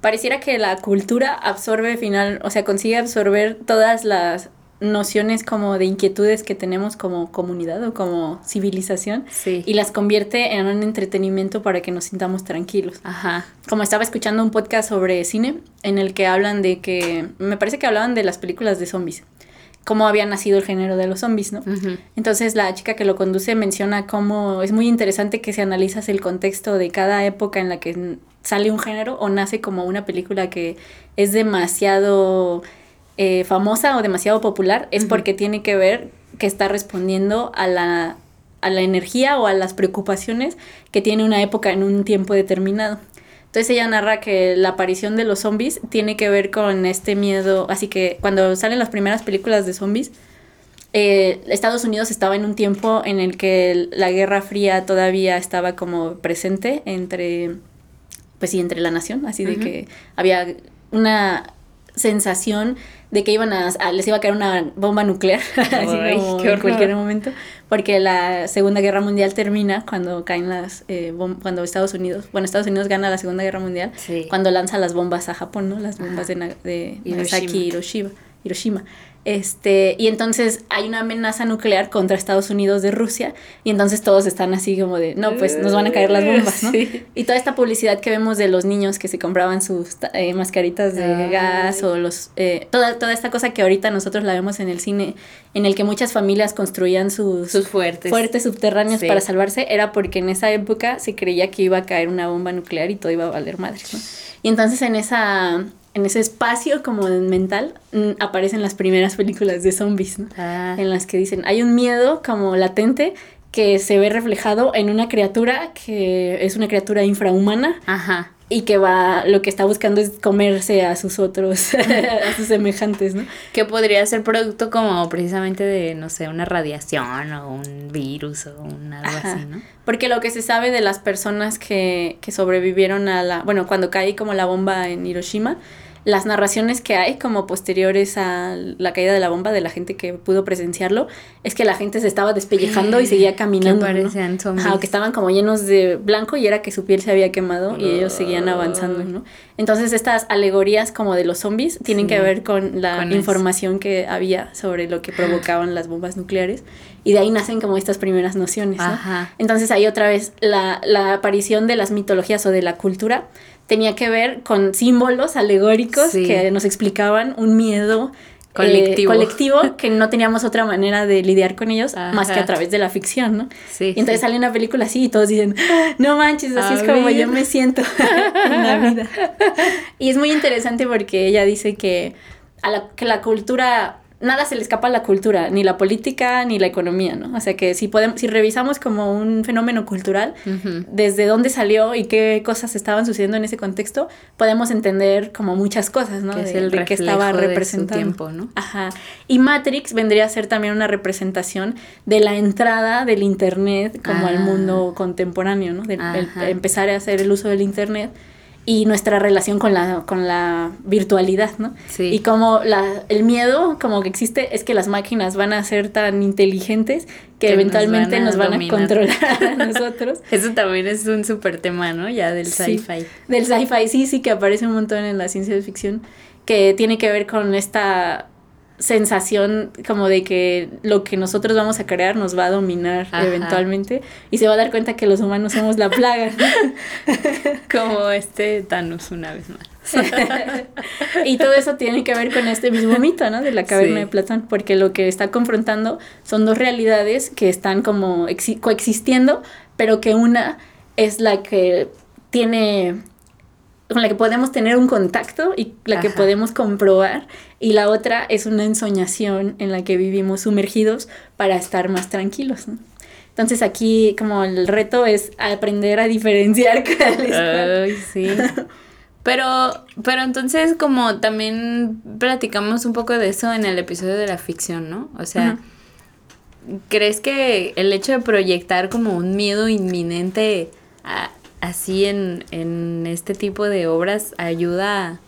pareciera que la cultura absorbe final, o sea, consigue absorber todas las nociones como de inquietudes que tenemos como comunidad o como civilización y las convierte en un entretenimiento para que nos sintamos tranquilos. Ajá. Como estaba escuchando un podcast sobre cine en el que hablan de que, me parece que hablaban de las películas de zombies, cómo había nacido el género de los zombies, ¿no? Entonces la chica que lo conduce menciona cómo es muy interesante que si analizas el contexto de cada época en la que sale un género o nace como una película que es demasiado eh, famosa o demasiado popular es porque tiene que ver que está respondiendo a la, a la energía o a las preocupaciones que tiene una época en un tiempo determinado. Entonces ella narra que la aparición de los zombies tiene que ver con este miedo, así que cuando salen las primeras películas de zombies, eh, Estados Unidos estaba en un tiempo en el que la Guerra Fría todavía estaba como presente entre, pues sí, entre la nación, así de que había una sensación de que iban a, les iba a caer una bomba nuclear en cualquier momento, porque la Segunda Guerra Mundial termina cuando caen las, eh, cuando Estados Unidos, bueno, Estados Unidos gana la Segunda Guerra Mundial, cuando lanza las bombas a Japón, ¿no? Las bombas de, de Nagasaki. Hiroshima. Este, y entonces hay una amenaza nuclear contra Estados Unidos de Rusia y entonces todos están así como de, no, pues nos van a caer las bombas, ¿no? Y toda esta publicidad que vemos de los niños que se compraban sus eh, mascaritas de gas o los, eh, toda, toda esta cosa que ahorita nosotros la vemos en el cine, en el que muchas familias construían sus, sus fuertes. fuertes subterráneos para salvarse, era porque en esa época se creía que iba a caer una bomba nuclear y todo iba a valer madre, ¿no? Y entonces en esa en ese espacio como mental mm, aparecen las primeras películas de zombies, ¿no? Ah. En las que dicen, hay un miedo como latente que se ve reflejado en una criatura que es una criatura infrahumana. Ajá y que va, lo que está buscando es comerse a sus otros, a sus semejantes, ¿no? Que podría ser producto como precisamente de, no sé, una radiación o un virus o un algo así, ¿no? Porque lo que se sabe de las personas que, que sobrevivieron a la, bueno, cuando cae como la bomba en Hiroshima, las narraciones que hay como posteriores a la caída de la bomba de la gente que pudo presenciarlo es que la gente se estaba despellejando y seguía caminando. Que parecían que estaban como llenos de blanco y era que su piel se había quemado y ellos seguían avanzando, ¿no? Entonces estas alegorías como de los zombies tienen que ver con la información que había sobre lo que provocaban las bombas nucleares y de ahí nacen como estas primeras nociones, ¿no? Entonces ahí otra vez la, la aparición de las mitologías o de la cultura tenía que ver con símbolos alegóricos que nos explicaban un miedo colectivo. Eh, colectivo que no teníamos otra manera de lidiar con ellos más que a través de la ficción, ¿no? Sí. Y entonces sale una película así y todos dicen, no manches, así es como yo me siento en la vida. Y es muy interesante porque ella dice que, a la, que la cultura nada se le escapa a la cultura, ni la política, ni la economía, ¿no? O sea que si podemos, si revisamos como un fenómeno cultural, desde dónde salió y qué cosas estaban sucediendo en ese contexto, podemos entender como muchas cosas, ¿no? es el de qué estaba representando. tiempo, ¿no? Ajá. Y Matrix vendría a ser también una representación de la entrada del internet como al ah. mundo contemporáneo, ¿no? De, empezar a hacer el uso del internet y nuestra relación con la, con la virtualidad, ¿no? Sí. Y como la, el miedo como que existe es que las máquinas van a ser tan inteligentes que, eventualmente nos van a, controlar a nosotros. Eso también es un súper tema, ¿no? Ya del sci-fi. del sci-fi, sí, sí, que aparece un montón en la ciencia de ficción, que tiene que ver con esta sensación como de que lo que nosotros vamos a crear nos va a dominar eventualmente y se va a dar cuenta que los humanos somos la plaga. como este Thanos una vez más. y todo eso tiene que ver con este mismo mito, ¿no? De la caverna de Platón, porque lo que está confrontando son dos realidades que están como coexistiendo, pero que una es la que tiene con la que podemos tener un contacto y la que podemos comprobar y la otra es una ensoñación en la que vivimos sumergidos para estar más tranquilos. Entonces aquí como el reto es aprender a diferenciar Ay, sí. Pero, pero entonces como también platicamos un poco de eso en el episodio de la ficción, ¿no? O sea, ¿crees que el hecho de proyectar como un miedo inminente a, así en, en este tipo de obras ayuda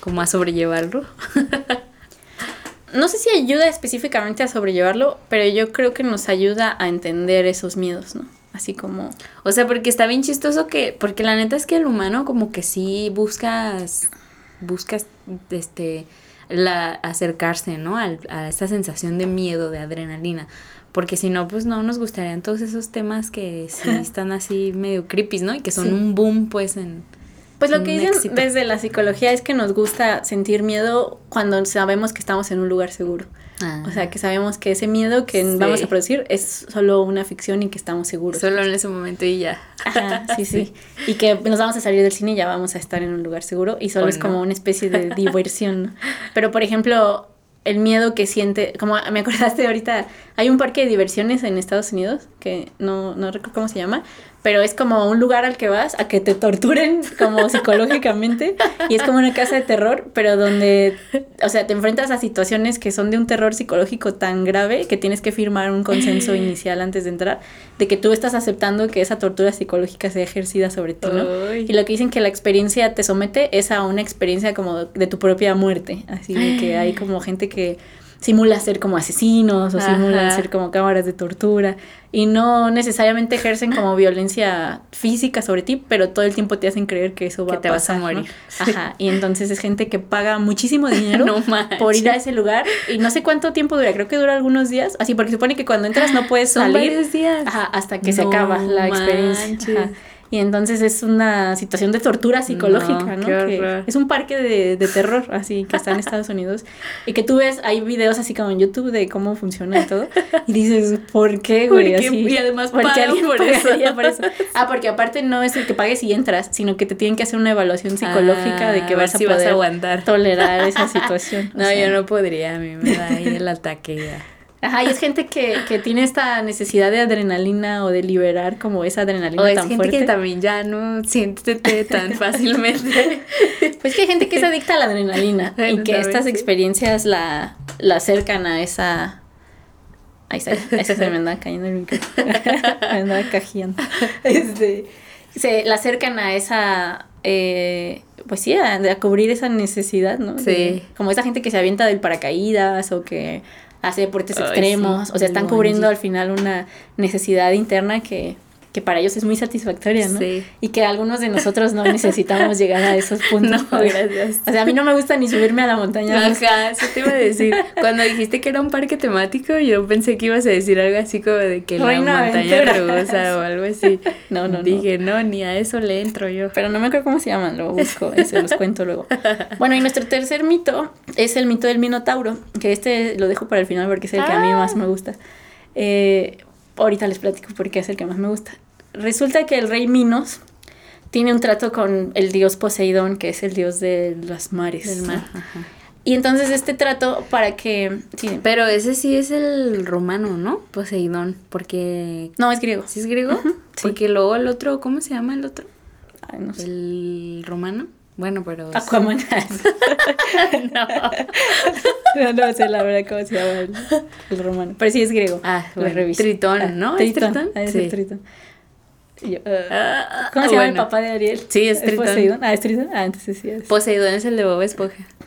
como a sobrellevarlo. no sé si ayuda específicamente a sobrellevarlo, pero yo creo que nos ayuda a entender esos miedos, ¿no? Así como... O sea, porque está bien chistoso que... Porque la neta es que el humano como que sí buscas... Buscas, este... La, acercarse, ¿no? a esta sensación de miedo, de adrenalina. Porque si no, pues no nos gustarían todos esos temas que sí están así medio creepy, ¿no? Y que son un boom, pues, en... Pues lo que dicen desde la psicología es que nos gusta sentir miedo cuando sabemos que estamos en un lugar seguro. O sea, que sabemos que ese miedo que vamos a producir es solo una ficción y que estamos seguros. Solo en ese momento y ya. Ajá, sí, sí. Y que nos vamos a salir del cine y ya vamos a estar en un lugar seguro y solo es como una especie de diversión. Pero, por ejemplo, el miedo que siente, como me acordaste ahorita, hay un parque de diversiones en Estados Unidos, que no, no recuerdo cómo se llama, pero es como un lugar al que vas a que te torturen como psicológicamente y es como una casa de terror, pero donde, o sea, te enfrentas a situaciones que son de un terror psicológico tan grave que tienes que firmar un consenso inicial antes de entrar, de que tú estás aceptando que esa tortura psicológica sea ejercida sobre ti, ¿no? Y lo que dicen que la experiencia te somete es a una experiencia como de tu propia muerte, así de que hay como gente que simula ser como asesinos o simulan ser como cámaras de tortura. Y no necesariamente ejercen como violencia física sobre ti, pero todo el tiempo te hacen creer que eso va a te vas a morir. Ajá, y entonces es gente que paga muchísimo dinero por ir a ese lugar y no sé cuánto tiempo dura, creo que dura algunos días, así porque supone que cuando entras no puedes salir. días. Ajá, hasta que se acaba la experiencia. Y entonces es una situación de tortura psicológica, ¿no? Que es un parque de, de, terror, así, que está en Estados Unidos. Y que tú ves, hay videos así como en YouTube de cómo funciona y todo. Y dices, ¿por qué, güey? Así, y además, ¿por qué alguien por eso? por eso? Ah, porque aparte no es el que pagues y entras, sino que te tienen que hacer una evaluación psicológica de que ah, vas a, poder aguantar. tolerar esa situación. no, yo no podría, a mí me da ahí el ataque ya. Ajá, y es gente que, que tiene esta necesidad de adrenalina o de liberar como esa adrenalina o es tan gente que también ya no siéntete tan fácilmente. pues que hay gente que se adicta a la adrenalina y que estas experiencias la, la acercan a esa... Ahí está, esa se me anda cayendo el micrófono. me andaba cajiendo. Este, se la acercan a esa... Eh, pues sí, a, a, cubrir esa necesidad, ¿no? Sí. como esa gente que se avienta del paracaídas o que hace deportes extremos, o sea, están cubriendo al final una necesidad interna que, que para ellos es muy satisfactoria, ¿no? Sí. Y que algunos de nosotros no necesitamos llegar a esos puntos. No, gracias. O sea, a mí no me gusta ni subirme a la montaña. Ajá, eso te iba a decir. Cuando dijiste que era un parque temático, yo pensé que ibas a decir algo así como de que la montaña rusa o algo así. No, no, Dije, no. ni a eso le entro yo. Pero no me acuerdo cómo se llaman, lo busco se los cuento luego. Bueno, y nuestro tercer mito es el mito del Minotauro, que este lo dejo para el final porque es el que a mí más ah. me gusta. Eh, ahorita les platico porque es el que más me gusta resulta que el rey Minos tiene un trato con el dios Poseidón, que es el dios de los mares. Del mar. Y entonces este trato para que... Pero ese sí es el romano, ¿no? Poseidón, porque... No, es griego. ¿Sí es griego? Porque luego el otro, ¿cómo se llama el otro? Ay, no sé. ¿El romano? Bueno, pero... Aquaman. no. no. No sé la verdad cómo se llama el, romano. Pero sí es griego. Ah, lo Tritón, ¿no? Tritón. ¿Tritón? Ah, es sí. Tritón. Yo, uh, ¿Cómo se llama el papá de Ariel? Sí, es Tritón. Poseidón? Ah, es Tritón. Ah, entonces sí es. Poseidón es el de Bob Esponja.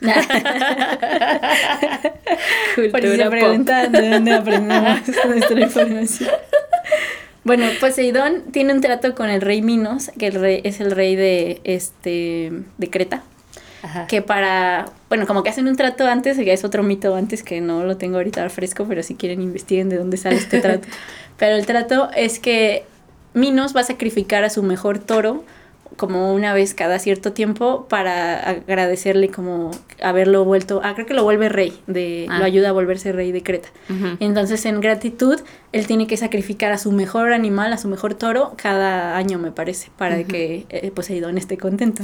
Por si se preguntan de dónde aprendemos nuestra información. Bueno, Poseidón tiene un trato con el rey Minos, que el rey, es el rey de, este, de Creta. Ajá. Que para, bueno, como que hacen un trato antes, que es otro mito antes que no lo tengo ahorita fresco, pero si quieren investiguen de dónde sale este trato. pero el trato es que Minos va a sacrificar a su mejor toro como una vez cada cierto tiempo para agradecerle como haberlo vuelto, ah, creo que lo vuelve rey, de, lo ah. ayuda a volverse rey de Creta. Entonces en gratitud él tiene que sacrificar a su mejor animal, a su mejor toro cada año me parece, para que eh, Poseidón esté contento.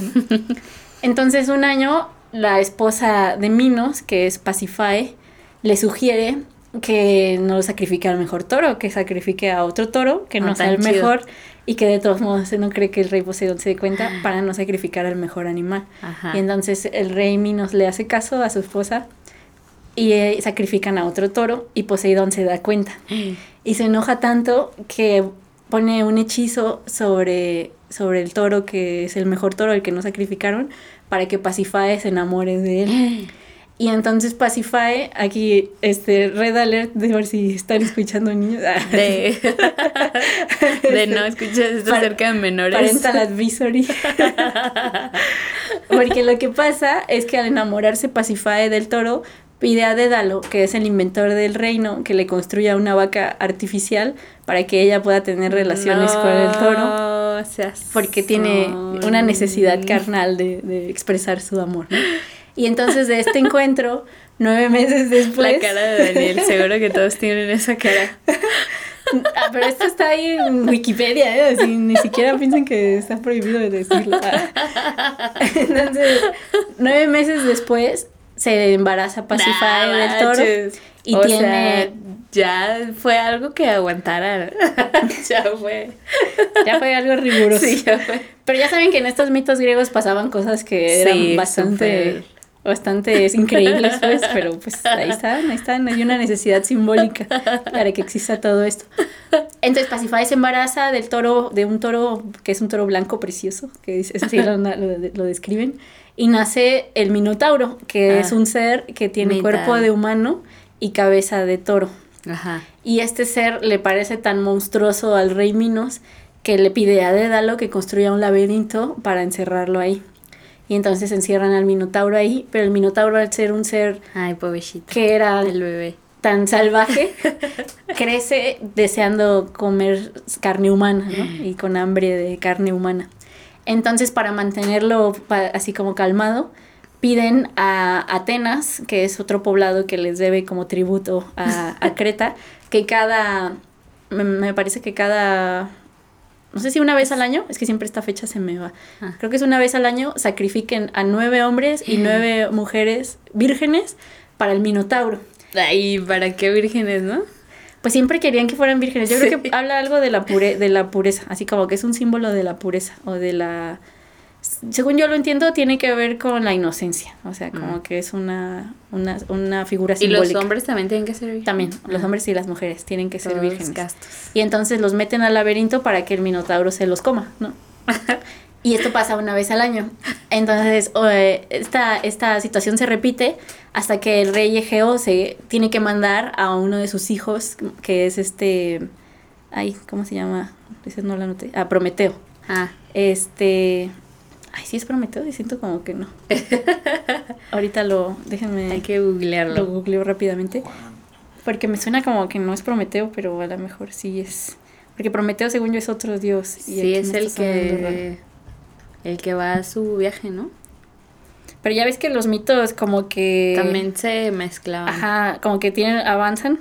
Entonces un año la esposa de Minos, que es Pasifae, le sugiere que no sacrifique al mejor toro, que sacrifique a otro toro, que no, sea el mejor y que de todos modos no cree que el rey Poseidón se dé cuenta ah. para no sacrificar al mejor animal. Y entonces el rey Minos le hace caso a su esposa y eh, sacrifican a otro toro y Poseidón se da cuenta. Y se enoja tanto que pone un hechizo sobre, sobre el toro que es el mejor toro, el que no sacrificaron, para que Pasifae se enamore de él. Y entonces Pacify, aquí, este, Red Alert, de ver si están escuchando niños. De, de no escuchar esto cerca de menores. Parental advisory. Porque lo que pasa es que al enamorarse Pacify del toro, pide a Dédalo, que es el inventor del reino, que le construya una vaca artificial para que ella pueda tener relaciones con el toro. Porque tiene una necesidad carnal de, de expresar su amor, ¿no? Y entonces de este encuentro, nueve meses después... La cara de Daniel, seguro que todos tienen esa cara. Ah, pero esto está ahí en Wikipedia, ¿eh? ni siquiera piensan que está prohibido de decirlo. Entonces, nueve meses después, se embaraza Pacify del toro. Y tiene... ya fue algo que aguantara. ya fue. Ya fue algo riguroso. Sí, ya fue. Pero ya saben que en estos mitos griegos pasaban cosas que eran bastante bastante increíbles, pues, pero pues ahí están, ahí están, hay una necesidad simbólica para que exista todo esto. Entonces Pacify se embaraza del toro, de un toro que es un toro blanco precioso, que es, así lo, lo, describen, y nace el Minotauro, que es ah, un ser que tiene cuerpo de humano y cabeza de toro. Ajá. Y este ser le parece tan monstruoso al rey Minos que le pide a Dédalo que construya un laberinto para encerrarlo ahí y entonces encierran al Minotauro ahí, pero el Minotauro al ser un ser Ay, que era el bebé tan salvaje, crece deseando comer carne humana, ¿no? Y con hambre de carne humana. Entonces, para mantenerlo así como calmado, piden a Atenas, que es otro poblado que les debe como tributo a, a Creta, que cada, me parece que cada no sé si una vez al año, es que siempre esta fecha se me va. Ah. Creo que es una vez al año, sacrifiquen a nueve hombres y nueve mujeres vírgenes para el Minotauro. ¿Y para qué vírgenes, no? Pues siempre querían que fueran vírgenes. Yo creo que habla algo de la, pure, de la pureza, así como que es un símbolo de la pureza o de la según yo lo entiendo, tiene que ver con la inocencia. O sea, como que es una, una, una figura simbólica. ¿Y los hombres también tienen que ser vírgenes? También, los hombres y las mujeres tienen que ser vírgenes. Y entonces los meten al laberinto para que el minotauro se los coma, ¿no? y esto pasa una vez al año. Entonces, esta, esta situación se repite hasta que el rey Egeo se tiene que mandar a uno de sus hijos, que es este ay, ¿cómo se llama? Ese no la noté. Ah, Prometeo. Ah. Este, ay, sí es Prometeo, y siento como que no. Ahorita lo, déjenme. Hay que googlearlo. Lo googleo rápidamente. Porque me suena como que no es Prometeo, pero a lo mejor sí es. Porque Prometeo, según yo, es otro dios. sí, es el que. El que va a su viaje, ¿no? Pero ya ves que los mitos como que... También se mezclaban. Ajá, como que tienen, avanzan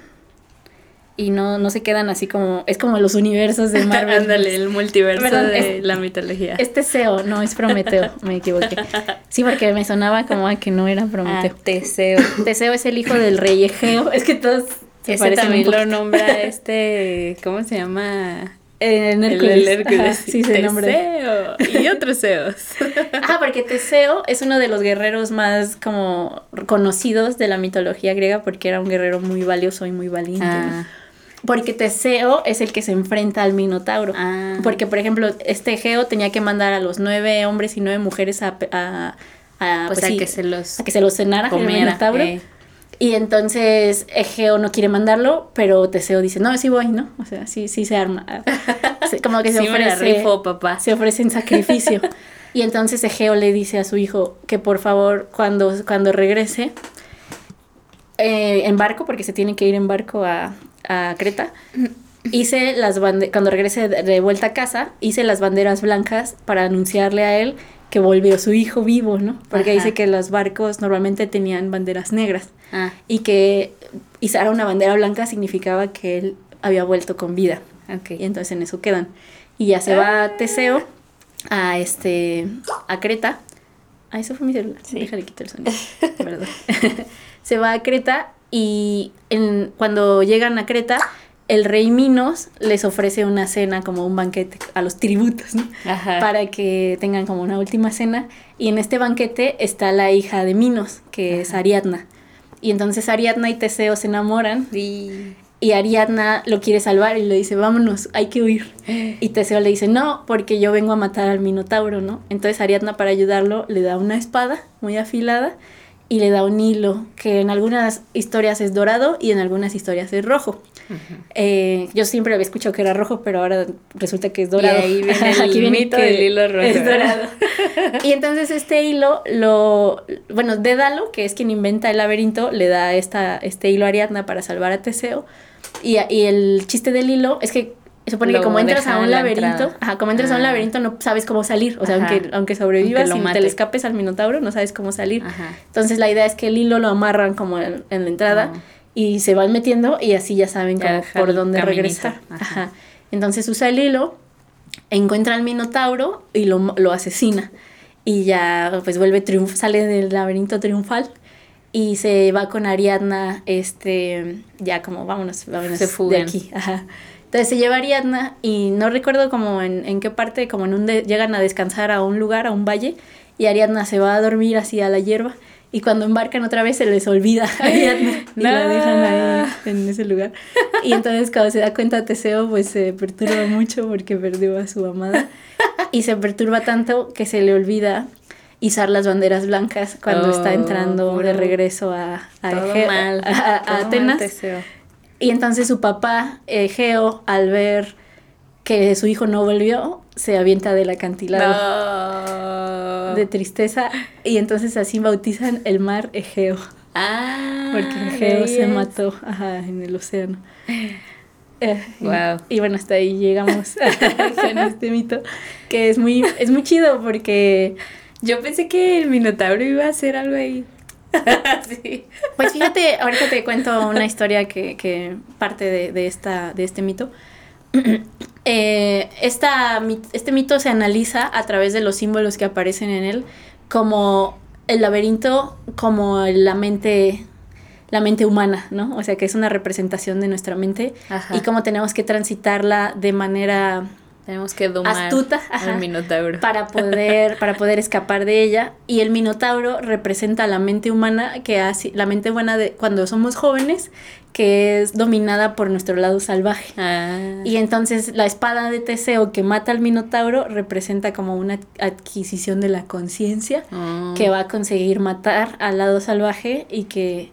y no, no se quedan así como... Es como los universos de Marvel. Ándale, el multiverso de la mitología. Es Teseo, no es Prometeo, me equivoqué. Sí, porque me sonaba como a que no era Prometeo. Ah, Teseo. Teseo es el hijo del rey Egeo. Es que todos... Se Ese también lo nombra este... ¿Cómo se llama? En Hércules. El, Hércules. sí, se Teseo y otros Zeus. Ah, porque Teseo es uno de los guerreros más como conocidos de la mitología griega porque era un guerrero muy valioso y muy valiente. Ah. Porque Teseo es el que se enfrenta al Minotauro. Ah. Porque, por ejemplo, este Geo tenía que mandar a los nueve hombres y nueve mujeres a, a, a, pues pues que, se los a que se los cenara el Minotauro. Eh. Y entonces Egeo no quiere mandarlo, pero Teseo dice, no, sí voy, ¿no? O sea, sí, sí se arma. Como que se ofrece. papá. Se ofrece en sacrificio. y entonces Egeo le dice a su hijo que por favor, cuando, cuando regrese, eh, en barco, porque se tiene que ir en barco a, a Creta, hice las cuando regrese de vuelta a casa, hice las banderas blancas para anunciarle a él que volvió su hijo vivo, ¿no? Porque dice que los barcos normalmente tenían banderas negras ah. y que izar una bandera blanca significaba que él había vuelto con vida. Y entonces en eso quedan. Y ya se va ah. Teseo a este a Creta. Ah, eso fue mi celular. Sí. Déjale quitar el sonido. Perdón. se va a Creta y en, cuando llegan a Creta el rey Minos les ofrece una cena como un banquete a los tributos, ¿no? Para que tengan como una última cena. Y en este banquete está la hija de Minos, que es Ariadna. Y entonces Ariadna y Teseo se enamoran. Y... Ariadna lo quiere salvar y le dice, vámonos, hay que huir. Y Teseo le dice, no, porque yo vengo a matar al Minotauro, ¿no? Entonces Ariadna para ayudarlo le da una espada muy afilada y le da un hilo que en algunas historias es dorado y en algunas historias es rojo. Eh, yo siempre había escuchado que era rojo, pero ahora resulta que es dorado. Y ahí viene el Aquí mito del hilo rojo. Es dorado. y entonces este hilo lo, bueno, Dédalo, que es quien inventa el laberinto, le da esta, este hilo a Ariadna para salvar a Teseo. Y, y el chiste del hilo es que supone que como entras a un laberinto, ajá, como entras a un laberinto no sabes cómo salir, o sea, aunque, aunque sobrevivas y te le escapes al minotauro, no sabes cómo salir. Entonces la idea es que el hilo lo amarran como en, la entrada ah. y se van metiendo y así ya saben por dónde regresar. Ajá. Entonces usa el hilo, encuentra al minotauro y lo, lo asesina. Y ya pues vuelve triunf sale del laberinto triunfal y se va con Ariadna, este, ya como vámonos, vámonos se de aquí. Ajá. Entonces se lleva Ariadna y no recuerdo como en, en qué parte, como en un llegan a descansar a un lugar, a un valle, y Ariadna se va a dormir así a la hierba. Y cuando embarcan otra vez se les olvida a Ariadna y la dejan ahí en ese lugar. Y entonces cuando se da cuenta Teseo pues se perturba mucho porque perdió a su amada. Y se perturba tanto que se le olvida izar las banderas blancas cuando está oh, entrando de regreso a, a, a, Atenas. Y entonces su papá, Egeo, al ver que su hijo no volvió, se avienta del acantilado de tristeza. Y entonces así bautizan el mar Egeo. Ah, porque Egeo se mató en el océano. wow. Eh, y, bueno, hasta ahí llegamos en este mito, que es muy, es muy chido porque yo pensé que el Minotauro iba a hacer algo ahí. Pues fíjate, ahorita te cuento una historia que, que parte de, de, esta, de este mito. Eh, esta, este mito se analiza a través de los símbolos que aparecen en él, como el laberinto, como la mente la mente humana, ¿no? O sea, que es una representación de nuestra mente y cómo tenemos que transitarla de manera tenemos que domar astuta al minotauro. Para poder, para poder escapar de ella. Y el minotauro representa la mente humana, que hace, la mente buena de cuando somos jóvenes, que es dominada por nuestro lado salvaje. Ah. Y entonces la espada de Teseo que mata al minotauro representa como una adquisición de la conciencia ah. que va a conseguir matar al lado salvaje y que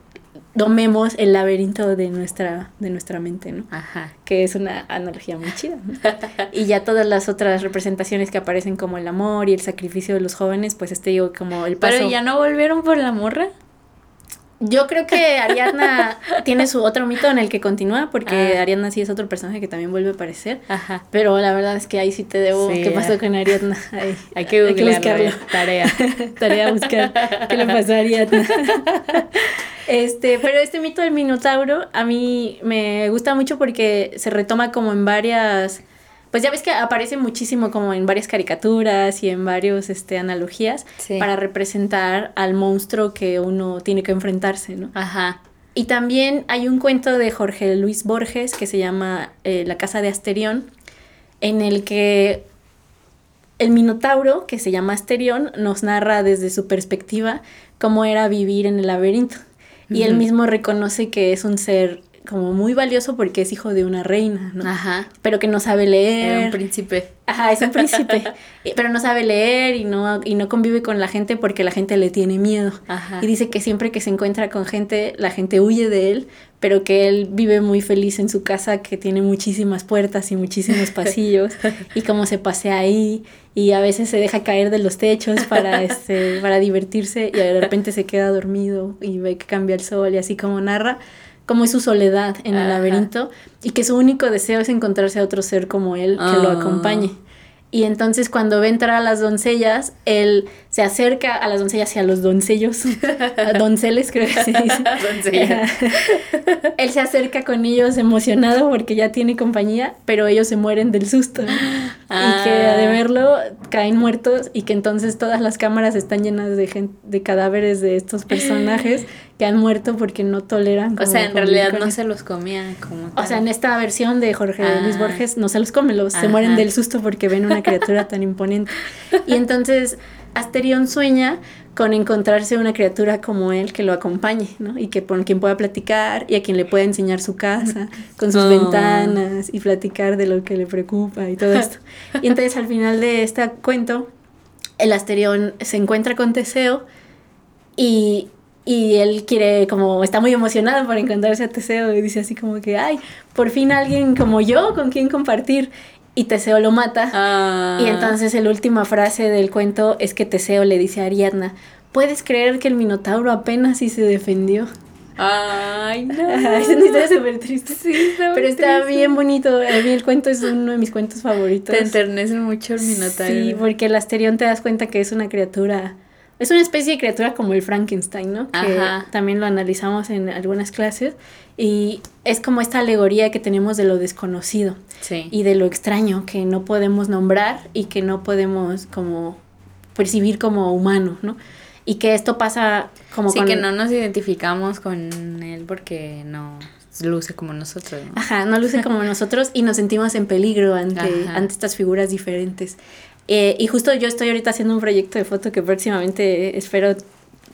domemos el laberinto de nuestra, de nuestra mente, ¿no? Ajá. Que es una analogía muy chida. y ya todas las otras representaciones que aparecen como el amor y el sacrificio de los jóvenes, pues este digo como el paso. Pero ya no volvieron por la morra. Yo creo que Ariadna tiene su otro mito en el que continúa, porque ah. Ariadna sí es otro personaje que también vuelve a aparecer. Ajá. Pero la verdad es que ahí sí te debo. ¿Qué pasó con Ariadna? hay, que buscarlo. Tarea. Tarea buscar. ¿Qué le pasó a Ariadna? este, pero este mito del Minotauro a mí me gusta mucho porque se retoma como en varias pues ya ves que aparece muchísimo como en varias caricaturas y en varios este, analogías para representar al monstruo que uno tiene que enfrentarse, ¿no? Ajá. Y también hay un cuento de Jorge Luis Borges que se llama eh, La casa de Asterión, en el que el Minotauro, que se llama Asterión, nos narra desde su perspectiva cómo era vivir en el laberinto. Y él mismo reconoce que es un ser como muy valioso porque es hijo de una reina, ¿no? Ajá. Pero que no sabe leer. Era un príncipe. Ajá, es un príncipe. pero no sabe leer y no, y no convive con la gente porque la gente le tiene miedo. Ajá. Y dice que siempre que se encuentra con gente, la gente huye de él, pero que él vive muy feliz en su casa, que tiene muchísimas puertas y muchísimos pasillos, y cómo se pasea ahí, y a veces se deja caer de los techos para, este, para divertirse, y de repente se queda dormido y ve que cambia el sol, y así como narra como es su soledad en el laberinto y que su único deseo es encontrarse a otro ser como él que lo ah. acompañe. Y entonces cuando ve entrar a las doncellas, él se acerca a las doncellas y a los doncellos, a donceles creo que se dice. él se acerca con ellos emocionado porque ya tiene compañía, pero ellos se mueren del susto. Y que de ah. verlo caen muertos y que entonces todas las cámaras están llenas de, gente, de cadáveres de estos personajes que han muerto porque no toleran. o sea, en realidad no se los comían como O sea, en esta versión de Jorge Luis ah. Borges no se los come, los, se mueren del susto porque ven una criatura tan imponente. Y entonces Asterión sueña con encontrarse una criatura como él que lo acompañe, ¿no? Y que con quien pueda platicar y a quien le pueda enseñar su casa, con sus oh. ventanas y platicar de lo que le preocupa y todo esto. Y entonces al final de este cuento, el Asterión se encuentra con Teseo y y él quiere, como, está muy emocionado por encontrarse a Teseo y dice así como que, ay, por fin alguien como yo con quien compartir. Y Teseo lo mata. Ah. Y entonces la última frase del cuento es que Teseo le dice a Ariadna, ¿puedes creer que el Minotauro apenas sí se defendió? Ay, no. es una historia súper triste. Sí, está Pero está bien bonito. A mí el cuento es uno de mis cuentos favoritos. Te enternece mucho el Minotauro. Sí, porque el Asterión te das cuenta que es una criatura es una especie de criatura como el Frankenstein, ¿no? Que también lo analizamos en algunas clases. Y es como esta alegoría que tenemos de lo desconocido y de lo extraño que no podemos nombrar y que no podemos como percibir como humano, ¿no? Y que esto pasa como sí, que no nos identificamos con él porque no luce como nosotros. ¿no? Ajá, no luce como nosotros y nos sentimos en peligro ante, ante estas figuras diferentes. Eh, y justo yo estoy ahorita haciendo un proyecto de foto que próximamente espero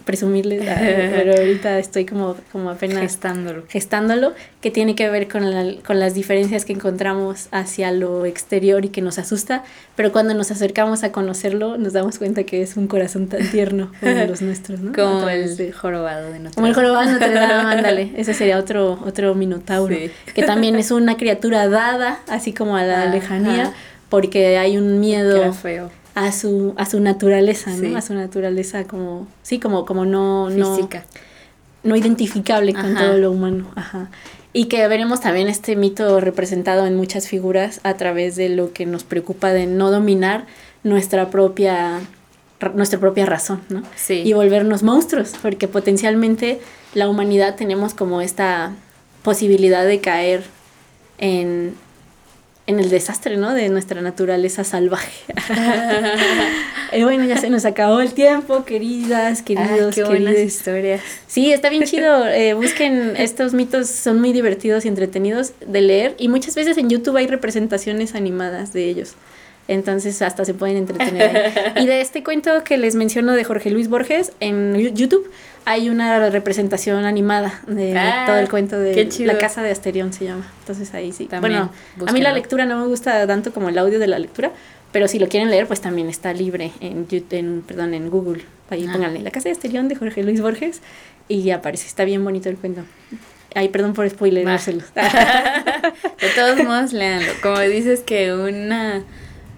presumirles, pero ahorita estoy como, como apenas gestándolo. gestándolo, que tiene que ver con, la, con las diferencias que encontramos hacia lo exterior y que nos asusta, pero cuando nos acercamos a conocerlo nos damos cuenta que es un corazón tan tierno como los nuestros, ¿no? Como el jorobado de Notre Dame. Como el jorobado de Notre Dame, ándale, ese sería otro, otro minotauro, que también es una criatura dada, así como a la lejanía, porque hay un miedo a su a su naturaleza, ¿no? A su naturaleza como sí, como como no física. No, identificable con todo lo humano, ajá. Y que veremos también este mito representado en muchas figuras a través de lo que nos preocupa de no dominar nuestra propia nuestra propia razón, ¿no? Sí. Y volvernos monstruos, porque potencialmente la humanidad tenemos como esta posibilidad de caer en, en el desastre, ¿no? De nuestra naturaleza salvaje. y bueno, ya se nos acabó el tiempo, queridas, queridos, qué buenas historias. Sí, está bien chido. Eh, busquen estos mitos, son muy divertidos y entretenidos de leer. Y muchas veces en YouTube hay representaciones animadas de ellos. Entonces hasta se pueden entretener. y de este cuento que les menciono de Jorge Luis Borges en YouTube hay una representación animada de ah, todo el cuento de La casa de Asterión se llama. Entonces ahí sí. bueno, a mí la lectura no me gusta tanto como el audio de la lectura, pero si lo quieren leer pues también está libre en, en perdón, en Google. Ahí ah. pónganle La casa de Asterión de Jorge Luis Borges y aparece, está bien bonito el cuento. Ay, perdón por spoilerárselos. de todos modos, léanlo. Como dices que una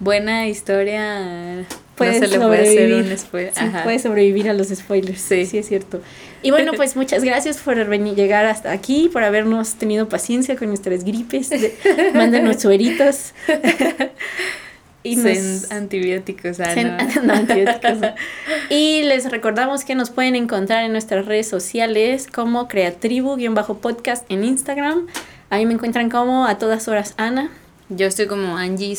buena historia puede no se le puede hacer un spoiler. Sí, puede sobrevivir a los spoilers. Sí. sí, es cierto. Y bueno, pues muchas gracias por venir, llegar hasta aquí, por habernos tenido paciencia con nuestras gripes. mándanos sueritos. Y antibióticos, ah, no. antibióticos. Y les recordamos que nos pueden encontrar en nuestras redes sociales como Creatribu-podcast en Instagram. Ahí me encuentran como a todas horas Ana. Yo estoy como Angie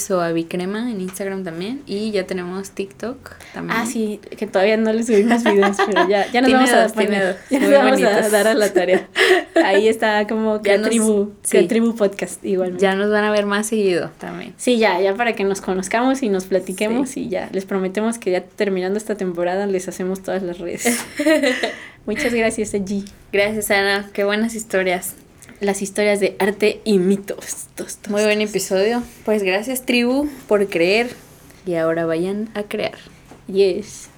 Crema en Instagram también y ya tenemos TikTok también. Ah, sí, que todavía no le subimos videos, pero ya, ya nos vamos a poner, ya nos vamos a dar a la tarea. Ahí está como que tribu, tribu podcast igual. Ya nos van a ver más seguido también. Sí, ya, ya para que nos conozcamos y nos platiquemos y ya les prometemos que ya terminando esta temporada les hacemos todas las redes. Muchas gracias, Angie. Gracias, Ana. Qué buenas historias las historias de arte y mitos. Muy buen episodio. Pues gracias tribu por creer y ahora vayan a crear. Yes.